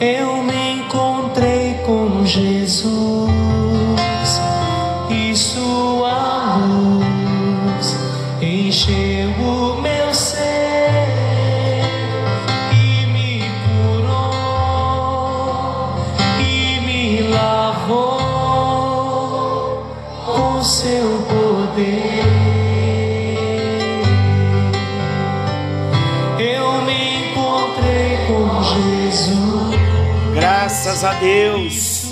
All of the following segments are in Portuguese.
Eu me encontrei com Jesus Graças a Deus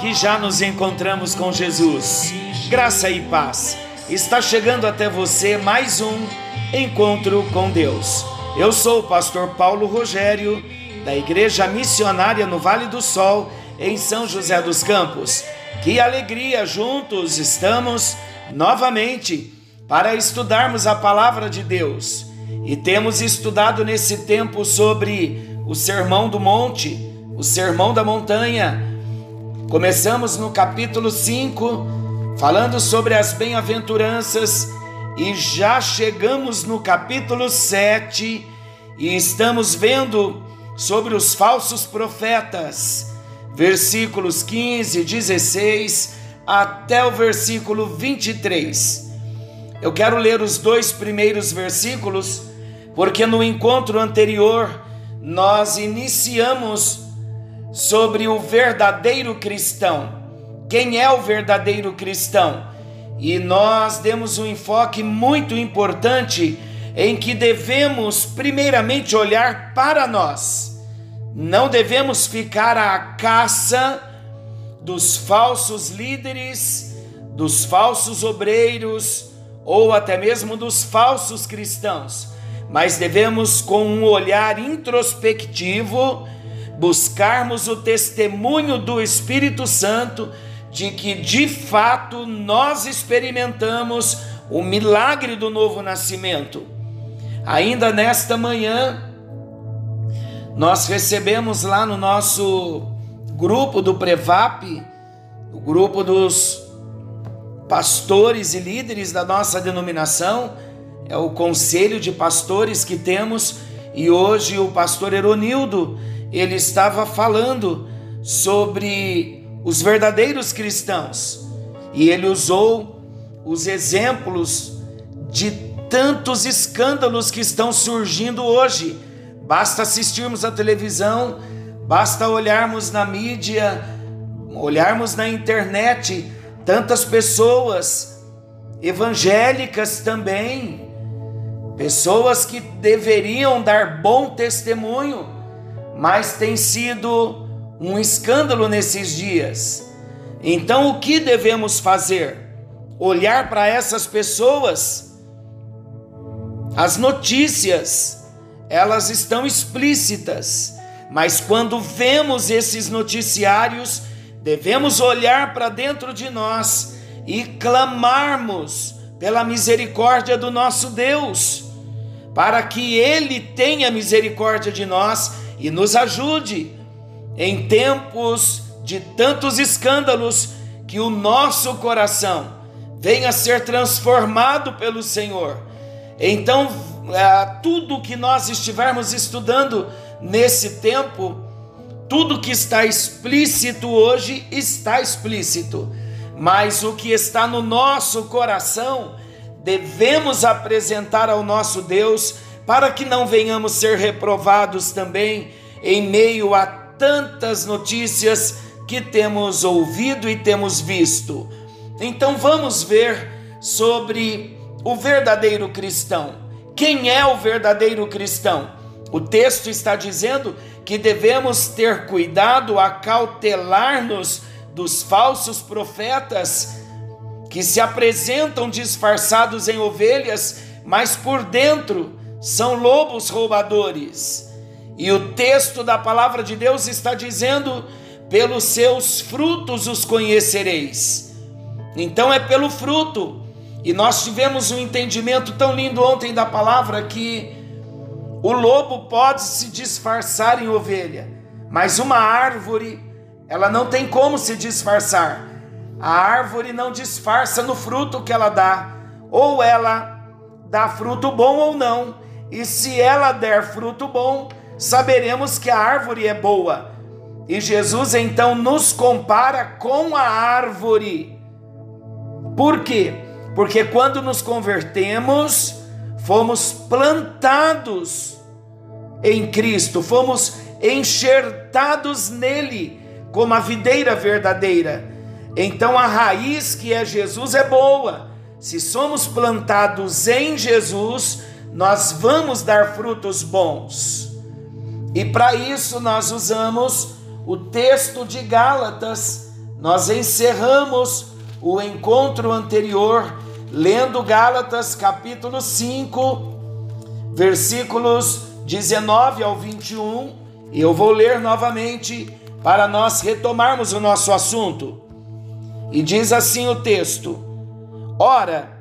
que já nos encontramos com Jesus. Graça e paz. Está chegando até você mais um encontro com Deus. Eu sou o pastor Paulo Rogério, da Igreja Missionária no Vale do Sol, em São José dos Campos. Que alegria juntos estamos novamente para estudarmos a palavra de Deus. E temos estudado nesse tempo sobre o Sermão do Monte, o Sermão da Montanha. Começamos no capítulo 5, falando sobre as bem-aventuranças, e já chegamos no capítulo 7 e estamos vendo sobre os falsos profetas, versículos 15, 16 até o versículo 23. Eu quero ler os dois primeiros versículos, porque no encontro anterior nós iniciamos sobre o verdadeiro cristão. Quem é o verdadeiro cristão? E nós demos um enfoque muito importante em que devemos, primeiramente, olhar para nós. Não devemos ficar à caça dos falsos líderes, dos falsos obreiros ou até mesmo dos falsos cristãos, mas devemos, com um olhar introspectivo, buscarmos o testemunho do Espírito Santo de que de fato nós experimentamos o milagre do novo nascimento. Ainda nesta manhã, nós recebemos lá no nosso grupo do Prevap, o grupo dos pastores e líderes da nossa denominação, é o conselho de pastores que temos, e hoje o pastor Eronildo, ele estava falando sobre os verdadeiros cristãos, e ele usou os exemplos de tantos escândalos que estão surgindo hoje. Basta assistirmos à televisão, basta olharmos na mídia, olharmos na internet, tantas pessoas evangélicas também, pessoas que deveriam dar bom testemunho, mas tem sido um escândalo nesses dias. Então, o que devemos fazer? Olhar para essas pessoas. As notícias, elas estão explícitas, mas quando vemos esses noticiários, devemos olhar para dentro de nós e clamarmos pela misericórdia do nosso Deus, para que Ele tenha misericórdia de nós e nos ajude em tempos de tantos escândalos que o nosso coração venha a ser transformado pelo Senhor. Então, tudo que nós estivermos estudando nesse tempo, tudo que está explícito hoje está explícito, mas o que está no nosso coração devemos apresentar ao nosso Deus para que não venhamos ser reprovados também em meio a tantas notícias que temos ouvido e temos visto. Então vamos ver sobre o verdadeiro cristão. Quem é o verdadeiro cristão? O texto está dizendo que devemos ter cuidado a cautelar-nos dos falsos profetas que se apresentam disfarçados em ovelhas, mas por dentro são lobos roubadores. E o texto da palavra de Deus está dizendo: pelos seus frutos os conhecereis. Então é pelo fruto. E nós tivemos um entendimento tão lindo ontem da palavra que o lobo pode se disfarçar em ovelha, mas uma árvore, ela não tem como se disfarçar. A árvore não disfarça no fruto que ela dá, ou ela dá fruto bom ou não, e se ela der fruto bom, saberemos que a árvore é boa. E Jesus então nos compara com a árvore. Por quê? Porque quando nos convertemos, fomos plantados em Cristo, fomos enxertados nele como a videira verdadeira. Então a raiz que é Jesus é boa. Se somos plantados em Jesus, nós vamos dar frutos bons. E para isso nós usamos o texto de Gálatas. Nós encerramos o encontro anterior lendo Gálatas capítulo 5, versículos 19 ao 21. E eu vou ler novamente para nós retomarmos o nosso assunto. E diz assim o texto: Ora,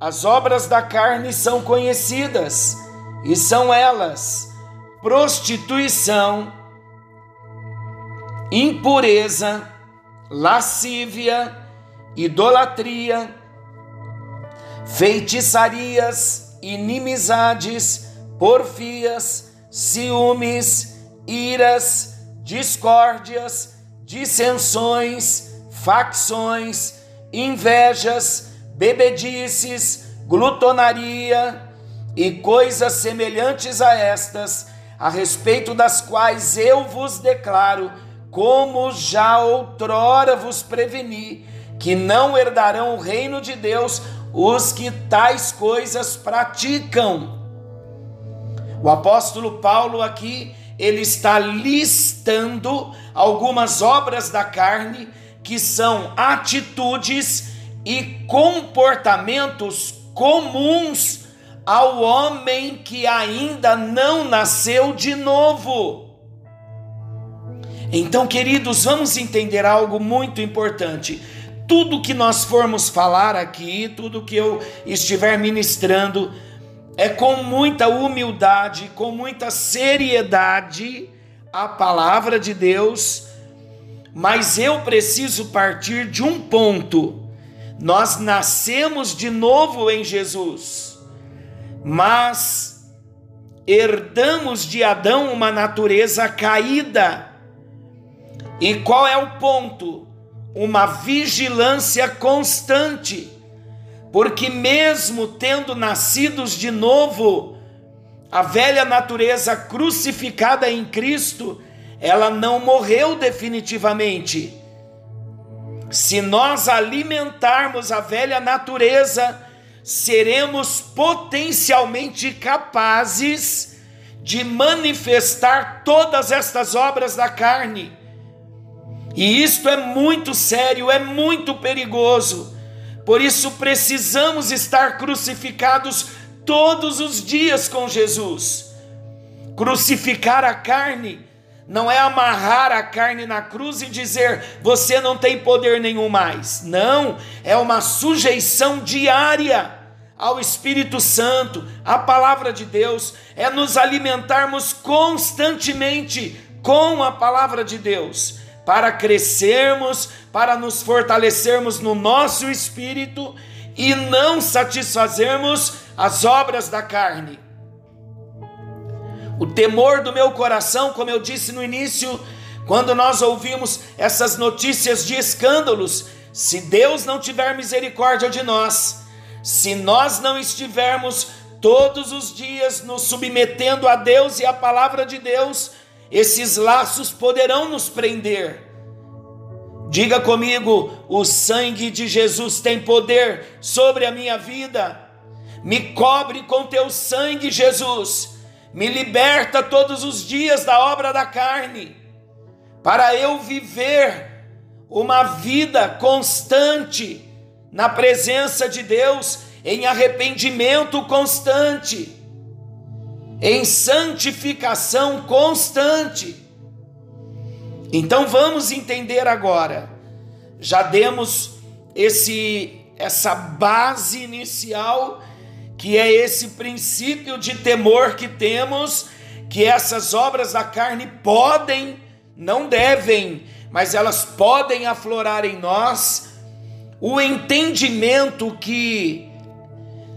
as obras da carne são conhecidas, e são elas: prostituição, impureza, lascívia, idolatria, feitiçarias, inimizades, porfias, ciúmes, iras, discórdias, dissensões, facções, invejas, bebedices, glutonaria e coisas semelhantes a estas, a respeito das quais eu vos declaro, como já outrora vos preveni, que não herdarão o reino de Deus os que tais coisas praticam. O apóstolo Paulo aqui, ele está listando algumas obras da carne que são atitudes e comportamentos comuns ao homem que ainda não nasceu de novo. Então, queridos, vamos entender algo muito importante. Tudo que nós formos falar aqui, tudo que eu estiver ministrando, é com muita humildade, com muita seriedade a palavra de Deus, mas eu preciso partir de um ponto nós nascemos de novo em Jesus, mas herdamos de Adão uma natureza caída. E qual é o ponto? Uma vigilância constante, porque mesmo tendo nascidos de novo, a velha natureza crucificada em Cristo, ela não morreu definitivamente se nós alimentarmos a velha natureza, seremos potencialmente capazes de manifestar todas estas obras da carne. E isto é muito sério, é muito perigoso. Por isso precisamos estar crucificados todos os dias com Jesus. Crucificar a carne não é amarrar a carne na cruz e dizer você não tem poder nenhum mais. Não, é uma sujeição diária ao Espírito Santo, à palavra de Deus, é nos alimentarmos constantemente com a palavra de Deus, para crescermos, para nos fortalecermos no nosso espírito e não satisfazermos as obras da carne. O temor do meu coração, como eu disse no início, quando nós ouvimos essas notícias de escândalos, se Deus não tiver misericórdia de nós, se nós não estivermos todos os dias nos submetendo a Deus e à palavra de Deus, esses laços poderão nos prender. Diga comigo: o sangue de Jesus tem poder sobre a minha vida. Me cobre com teu sangue, Jesus me liberta todos os dias da obra da carne, para eu viver uma vida constante na presença de Deus, em arrependimento constante, em santificação constante. Então vamos entender agora. Já demos esse essa base inicial que é esse princípio de temor que temos, que essas obras da carne podem, não devem, mas elas podem aflorar em nós, o entendimento que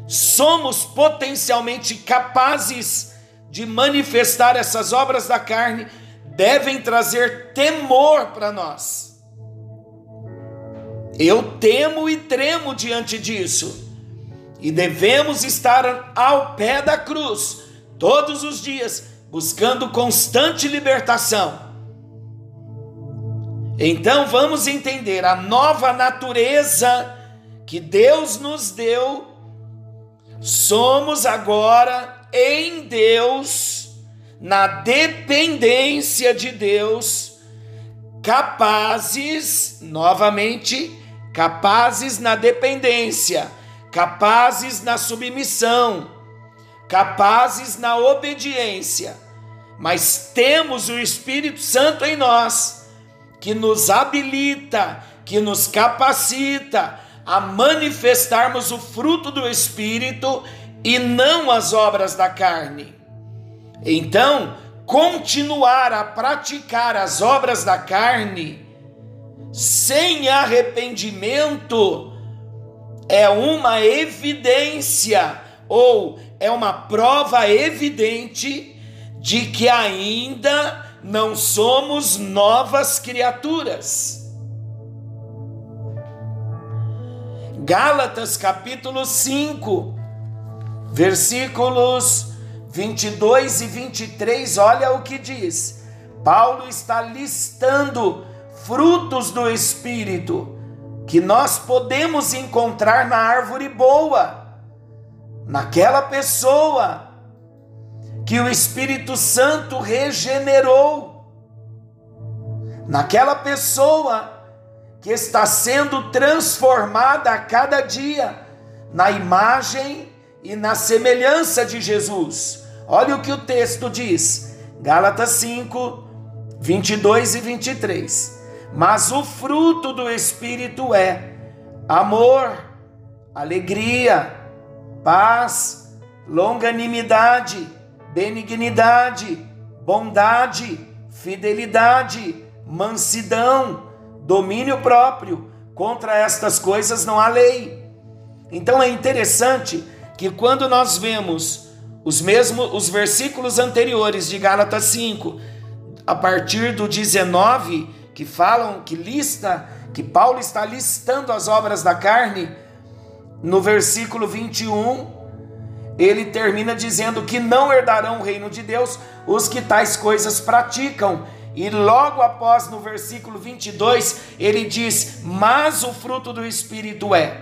somos potencialmente capazes de manifestar essas obras da carne, devem trazer temor para nós. Eu temo e tremo diante disso, e devemos estar ao pé da cruz todos os dias, buscando constante libertação. Então vamos entender a nova natureza que Deus nos deu. Somos agora em Deus, na dependência de Deus, capazes, novamente, capazes na dependência, capazes na submissão, capazes na obediência. Mas temos o Espírito Santo em nós, que nos habilita, que nos capacita a manifestarmos o fruto do Espírito e não as obras da carne. Então, continuar a praticar as obras da carne sem arrependimento é uma evidência ou é uma prova evidente de que ainda não somos novas criaturas. Gálatas capítulo 5, versículos 22 e 23, olha o que diz. Paulo está listando frutos do Espírito que nós podemos encontrar na árvore boa, naquela pessoa que o Espírito Santo regenerou, naquela pessoa que está sendo transformada a cada dia na imagem e na semelhança de Jesus. Olha o que o texto diz, Gálatas 5, 22 e 23. Mas o fruto do Espírito é amor, alegria, paz, longanimidade, benignidade, bondade, fidelidade, mansidão, domínio próprio. Contra estas coisas não há lei. Então é interessante que quando nós vemos os mesmos os versículos anteriores de Gálatas 5, a partir do 19, que falam, que lista, que Paulo está listando as obras da carne, no versículo 21, ele termina dizendo que não herdarão o reino de Deus os que tais coisas praticam. E logo após, no versículo 22, ele diz: Mas o fruto do Espírito é.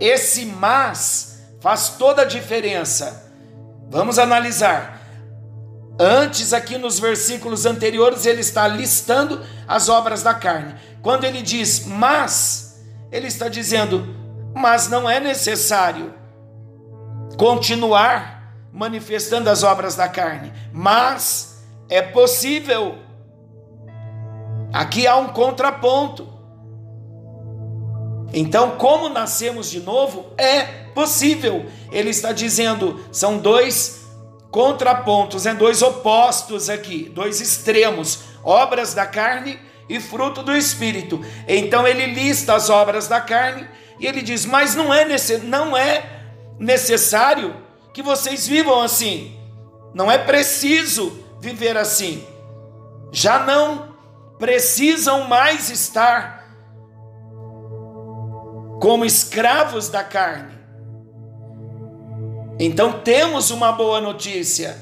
Esse mas faz toda a diferença. Vamos analisar. Antes, aqui nos versículos anteriores, ele está listando as obras da carne. Quando ele diz mas, ele está dizendo, mas não é necessário continuar manifestando as obras da carne, mas é possível. Aqui há um contraponto. Então, como nascemos de novo, é possível. Ele está dizendo, são dois contrapontos, né? dois opostos aqui, dois extremos: obras da carne e fruto do espírito. Então ele lista as obras da carne e ele diz: Mas não é, não é necessário que vocês vivam assim, não é preciso viver assim, já não precisam mais estar como escravos da carne então temos uma boa notícia.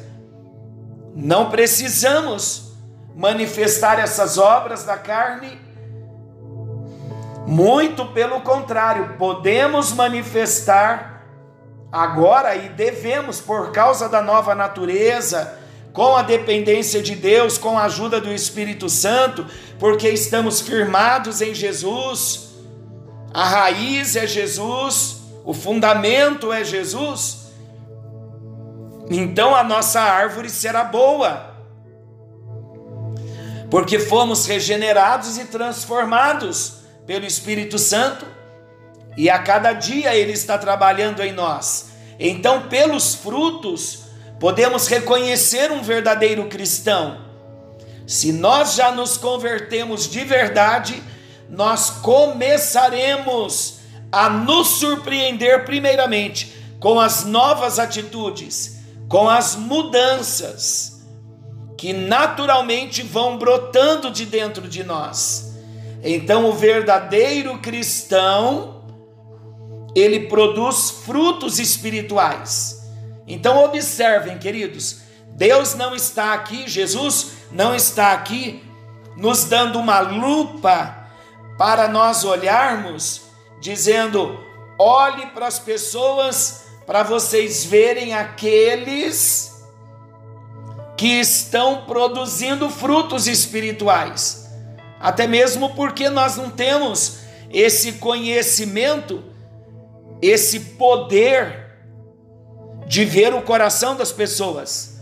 Não precisamos manifestar essas obras da carne. Muito pelo contrário, podemos manifestar agora e devemos, por causa da nova natureza, com a dependência de Deus, com a ajuda do Espírito Santo, porque estamos firmados em Jesus. A raiz é Jesus, o fundamento é Jesus então a nossa árvore será boa, porque fomos regenerados e transformados pelo Espírito Santo, e a cada dia Ele está trabalhando em nós. Então, pelos frutos, podemos reconhecer um verdadeiro cristão. Se nós já nos convertemos de verdade, nós começaremos a nos surpreender, primeiramente, com as novas atitudes, com as mudanças que naturalmente vão brotando de dentro de nós. Então, o verdadeiro cristão, ele produz frutos espirituais. Então, observem, queridos, Deus não está aqui, Jesus não está aqui nos dando uma lupa para nós olharmos, dizendo: olhe para as pessoas para vocês verem aqueles que estão produzindo frutos espirituais. Até mesmo porque nós não temos esse conhecimento, esse poder de ver o coração das pessoas.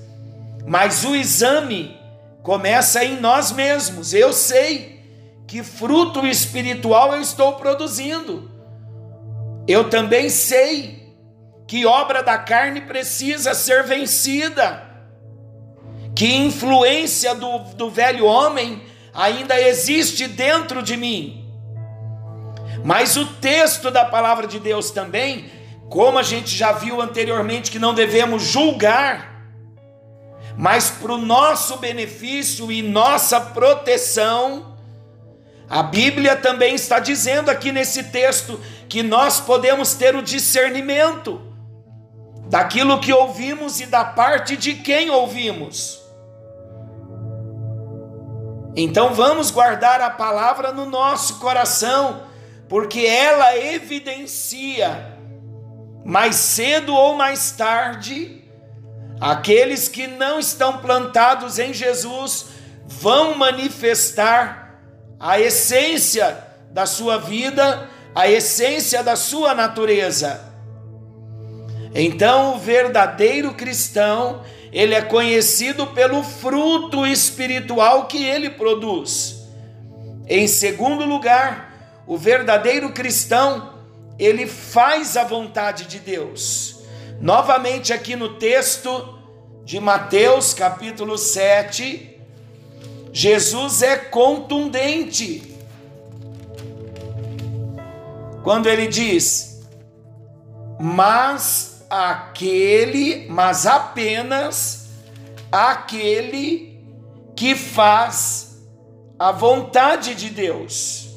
Mas o exame começa em nós mesmos. Eu sei que fruto espiritual eu estou produzindo. Eu também sei que obra da carne precisa ser vencida, que influência do, do velho homem ainda existe dentro de mim. Mas o texto da palavra de Deus também, como a gente já viu anteriormente, que não devemos julgar, mas para o nosso benefício e nossa proteção, a Bíblia também está dizendo aqui nesse texto que nós podemos ter o discernimento daquilo que ouvimos e da parte de quem ouvimos. Então vamos guardar a palavra no nosso coração, porque ela evidencia mais cedo ou mais tarde Aqueles que não estão plantados em Jesus vão manifestar a essência da sua vida, a essência da sua natureza. Então, o verdadeiro cristão, ele é conhecido pelo fruto espiritual que ele produz. Em segundo lugar, o verdadeiro cristão, ele faz a vontade de Deus. Novamente aqui no texto de Mateus, capítulo 7, Jesus é contundente. Quando ele diz: "Mas aquele, mas apenas aquele que faz a vontade de Deus.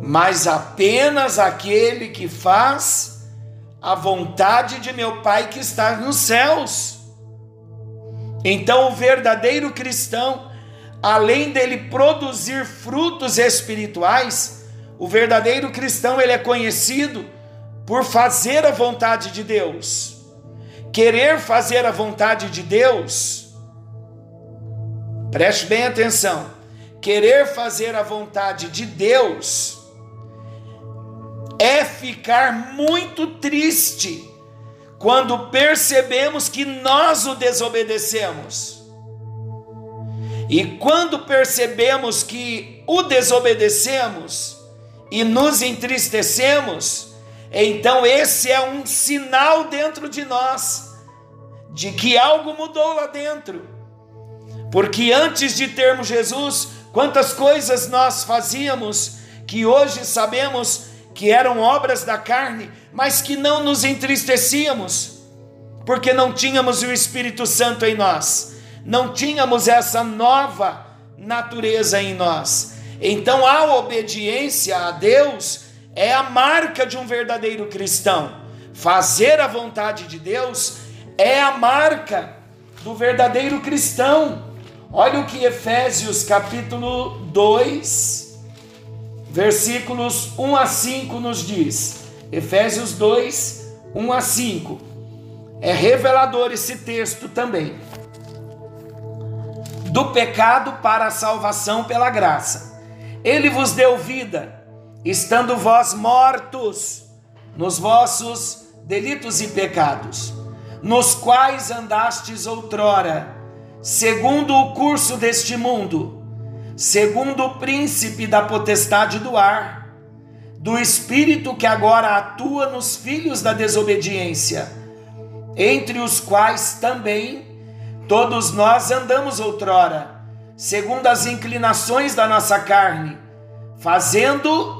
Mas apenas aquele que faz a vontade de meu Pai que está nos céus. Então, o verdadeiro cristão, além dele produzir frutos espirituais, o verdadeiro cristão ele é conhecido por fazer a vontade de Deus. Querer fazer a vontade de Deus, preste bem atenção. Querer fazer a vontade de Deus é ficar muito triste quando percebemos que nós o desobedecemos. E quando percebemos que o desobedecemos e nos entristecemos, então esse é um sinal dentro de nós de que algo mudou lá dentro. Porque antes de termos Jesus, quantas coisas nós fazíamos que hoje sabemos que eram obras da carne, mas que não nos entristecíamos, porque não tínhamos o Espírito Santo em nós, não tínhamos essa nova natureza em nós. Então a obediência a Deus é a marca de um verdadeiro cristão. Fazer a vontade de Deus é a marca do verdadeiro cristão. Olha o que Efésios capítulo 2, versículos 1 a 5 nos diz. Efésios 2, 1 a 5. É revelador esse texto também. Do pecado para a salvação pela graça. Ele vos deu vida, estando vós mortos nos vossos delitos e pecados, nos quais andastes outrora, segundo o curso deste mundo segundo o príncipe da potestade do ar, do espírito que agora atua nos filhos da desobediência, entre os quais também todos nós andamos outrora, segundo as inclinações da nossa carne, fazendo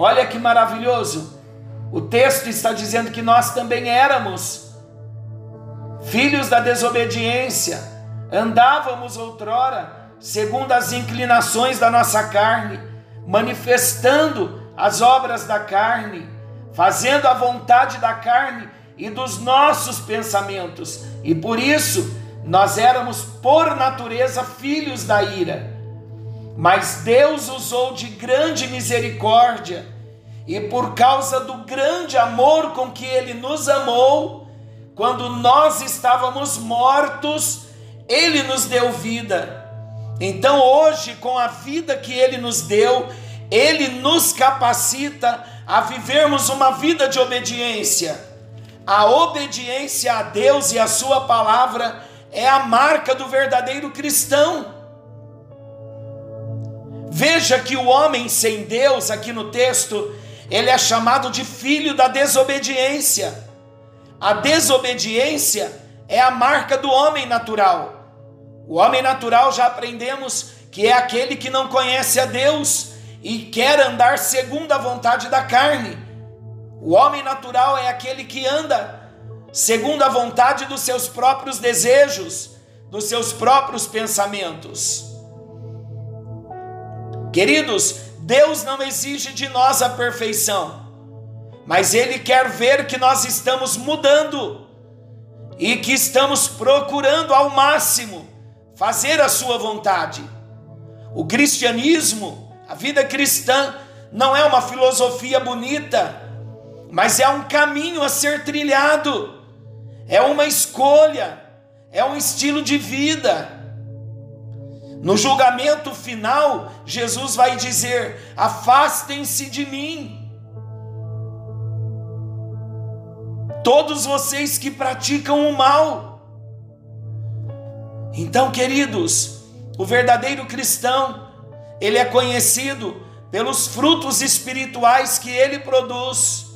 Olha que maravilhoso. O texto está dizendo que nós também éramos filhos da desobediência, andávamos outrora segundo as inclinações da nossa carne, manifestando as obras da carne, fazendo a vontade da carne e dos nossos pensamentos, e por isso nós éramos por natureza filhos da ira. Mas Deus usou de grande misericórdia, e por causa do grande amor com que Ele nos amou, quando nós estávamos mortos, Ele nos deu vida. Então, hoje, com a vida que Ele nos deu, Ele nos capacita a vivermos uma vida de obediência. A obediência a Deus e a Sua palavra é a marca do verdadeiro cristão. Veja que o homem sem Deus, aqui no texto, ele é chamado de filho da desobediência. A desobediência é a marca do homem natural. O homem natural já aprendemos que é aquele que não conhece a Deus e quer andar segundo a vontade da carne. O homem natural é aquele que anda segundo a vontade dos seus próprios desejos, dos seus próprios pensamentos. Queridos, Deus não exige de nós a perfeição, mas Ele quer ver que nós estamos mudando e que estamos procurando ao máximo fazer a Sua vontade. O cristianismo, a vida cristã, não é uma filosofia bonita, mas é um caminho a ser trilhado é uma escolha, é um estilo de vida. No julgamento final, Jesus vai dizer: afastem-se de mim. Todos vocês que praticam o mal. Então, queridos, o verdadeiro cristão, ele é conhecido pelos frutos espirituais que ele produz.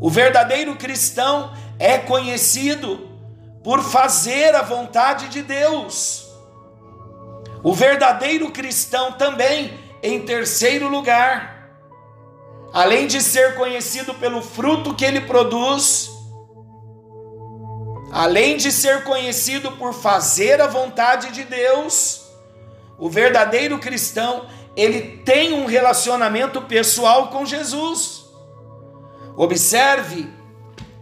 O verdadeiro cristão é conhecido por fazer a vontade de Deus. O verdadeiro cristão também, em terceiro lugar, além de ser conhecido pelo fruto que ele produz, além de ser conhecido por fazer a vontade de Deus, o verdadeiro cristão, ele tem um relacionamento pessoal com Jesus. Observe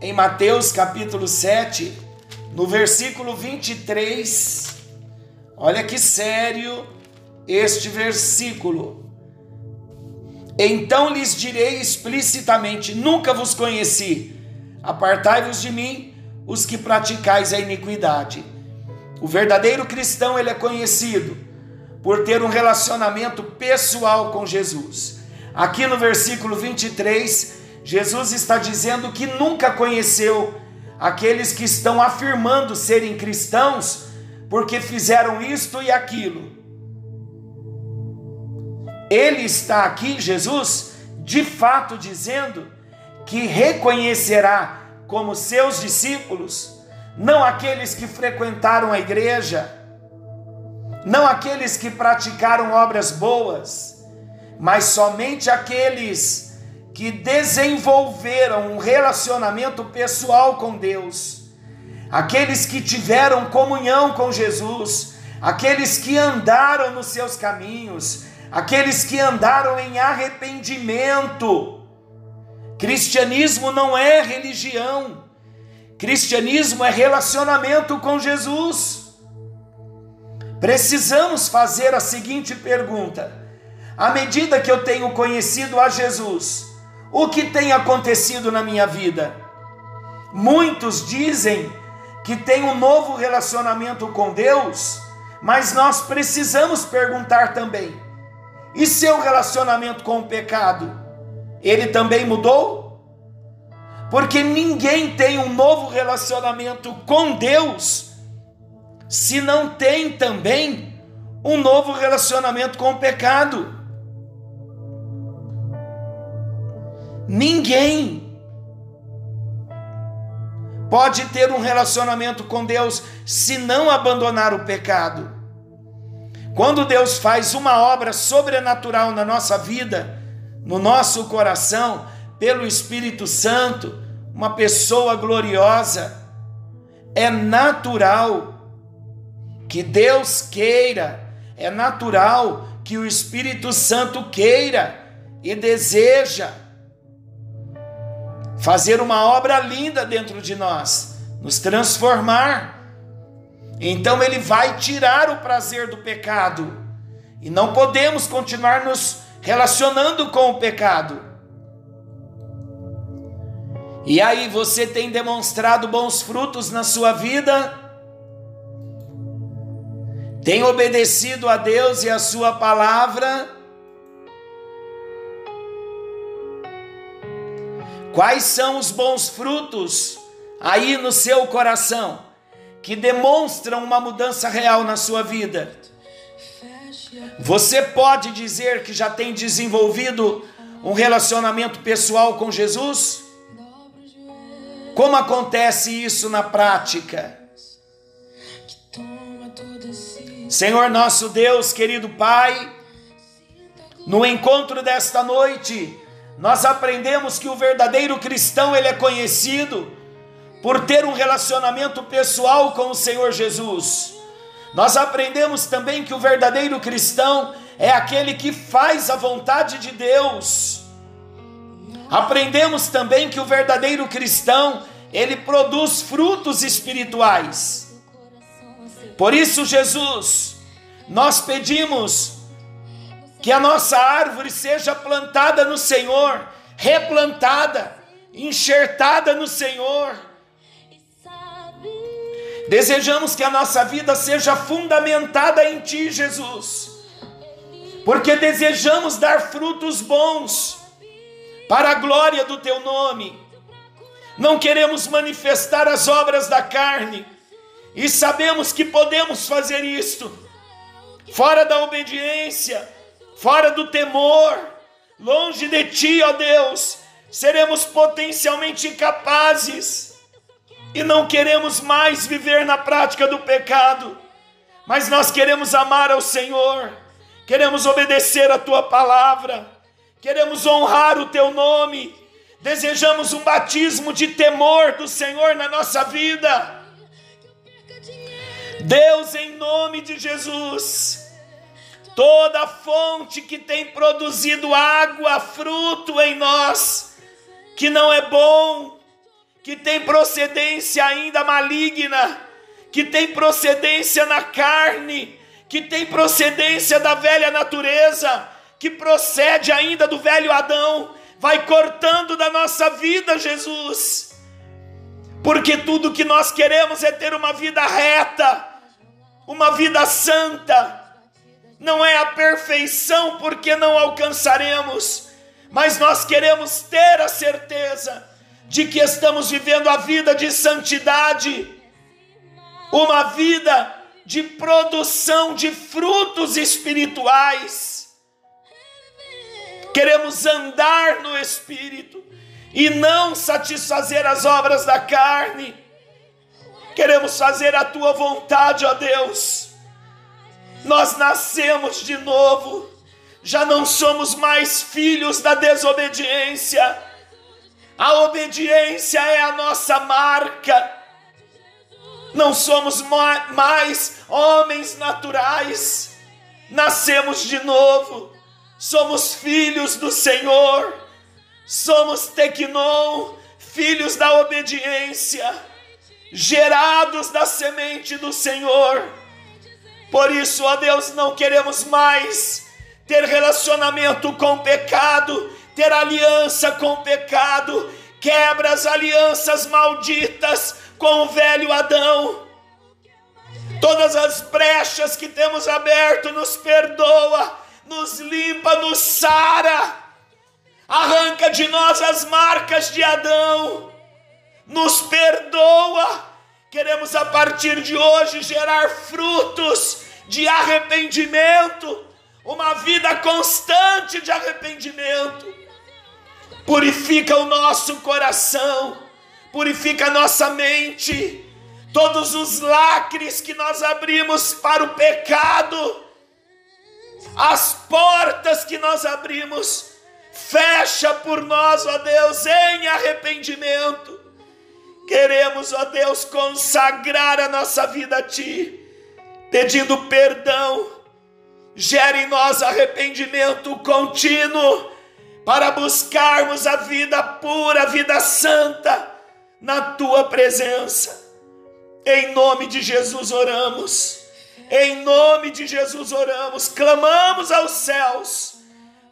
em Mateus capítulo 7, no versículo 23. Olha que sério este versículo. Então lhes direi explicitamente: Nunca vos conheci. Apartai-vos de mim, os que praticais a iniquidade. O verdadeiro cristão ele é conhecido por ter um relacionamento pessoal com Jesus. Aqui no versículo 23, Jesus está dizendo que nunca conheceu aqueles que estão afirmando serem cristãos porque fizeram isto e aquilo. Ele está aqui, Jesus, de fato dizendo que reconhecerá como seus discípulos não aqueles que frequentaram a igreja, não aqueles que praticaram obras boas, mas somente aqueles que desenvolveram um relacionamento pessoal com Deus, aqueles que tiveram comunhão com Jesus, aqueles que andaram nos seus caminhos, aqueles que andaram em arrependimento. Cristianismo não é religião, cristianismo é relacionamento com Jesus. Precisamos fazer a seguinte pergunta: à medida que eu tenho conhecido a Jesus, o que tem acontecido na minha vida? Muitos dizem que tem um novo relacionamento com Deus, mas nós precisamos perguntar também: e seu relacionamento com o pecado? Ele também mudou? Porque ninguém tem um novo relacionamento com Deus se não tem também um novo relacionamento com o pecado. Ninguém pode ter um relacionamento com Deus se não abandonar o pecado. Quando Deus faz uma obra sobrenatural na nossa vida, no nosso coração, pelo Espírito Santo, uma pessoa gloriosa, é natural que Deus queira, é natural que o Espírito Santo queira e deseja fazer uma obra linda dentro de nós, nos transformar. Então ele vai tirar o prazer do pecado. E não podemos continuar nos relacionando com o pecado. E aí você tem demonstrado bons frutos na sua vida? Tem obedecido a Deus e a sua palavra? Quais são os bons frutos aí no seu coração que demonstram uma mudança real na sua vida? Você pode dizer que já tem desenvolvido um relacionamento pessoal com Jesus? Como acontece isso na prática? Senhor nosso Deus, querido Pai, no encontro desta noite, nós aprendemos que o verdadeiro cristão ele é conhecido por ter um relacionamento pessoal com o Senhor Jesus. Nós aprendemos também que o verdadeiro cristão é aquele que faz a vontade de Deus. Aprendemos também que o verdadeiro cristão, ele produz frutos espirituais. Por isso, Jesus, nós pedimos que a nossa árvore seja plantada no Senhor, replantada, enxertada no Senhor. Desejamos que a nossa vida seja fundamentada em Ti, Jesus, porque desejamos dar frutos bons para a glória do Teu nome. Não queremos manifestar as obras da carne e sabemos que podemos fazer isto fora da obediência fora do temor, longe de ti, ó Deus, seremos potencialmente incapazes e não queremos mais viver na prática do pecado, mas nós queremos amar ao Senhor, queremos obedecer a tua palavra, queremos honrar o teu nome, desejamos um batismo de temor do Senhor na nossa vida. Deus, em nome de Jesus, toda fonte que tem produzido água, fruto em nós, que não é bom, que tem procedência ainda maligna, que tem procedência na carne, que tem procedência da velha natureza, que procede ainda do velho Adão, vai cortando da nossa vida, Jesus. Porque tudo que nós queremos é ter uma vida reta, uma vida santa, não é a perfeição, porque não alcançaremos, mas nós queremos ter a certeza de que estamos vivendo a vida de santidade, uma vida de produção de frutos espirituais. Queremos andar no Espírito e não satisfazer as obras da carne. Queremos fazer a tua vontade, ó Deus nós nascemos de novo, já não somos mais filhos da desobediência, a obediência é a nossa marca, não somos mais homens naturais, nascemos de novo, somos filhos do Senhor, somos tecnon, filhos da obediência, gerados da semente do Senhor por isso, ó Deus, não queremos mais ter relacionamento com pecado, ter aliança com pecado, quebra as alianças malditas com o velho Adão. Todas as brechas que temos aberto, nos perdoa, nos limpa, nos sara, arranca de nós as marcas de Adão nos perdoa. Queremos a partir de hoje gerar frutos de arrependimento, uma vida constante de arrependimento. Purifica o nosso coração, purifica a nossa mente, todos os lacres que nós abrimos para o pecado, as portas que nós abrimos, fecha por nós, ó Deus, em arrependimento. Queremos, ó Deus, consagrar a nossa vida a Ti, pedindo perdão. Gere em nós arrependimento contínuo, para buscarmos a vida pura, a vida santa, na Tua presença. Em nome de Jesus oramos, em nome de Jesus oramos, clamamos aos céus,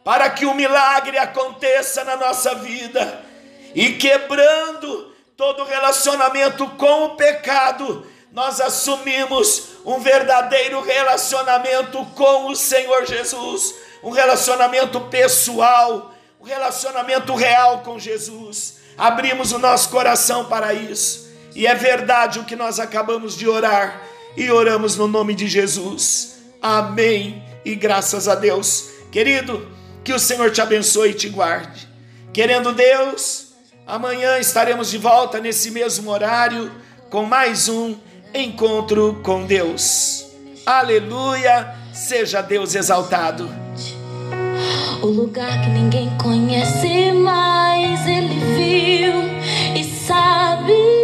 para que o milagre aconteça na nossa vida e quebrando todo relacionamento com o pecado, nós assumimos um verdadeiro relacionamento com o Senhor Jesus, um relacionamento pessoal, um relacionamento real com Jesus. Abrimos o nosso coração para isso, e é verdade o que nós acabamos de orar, e oramos no nome de Jesus. Amém. E graças a Deus, querido, que o Senhor te abençoe e te guarde. Querendo Deus, Amanhã estaremos de volta nesse mesmo horário com mais um encontro com Deus. Aleluia! Seja Deus exaltado. O lugar que ninguém conhece, mas ele viu e sabe.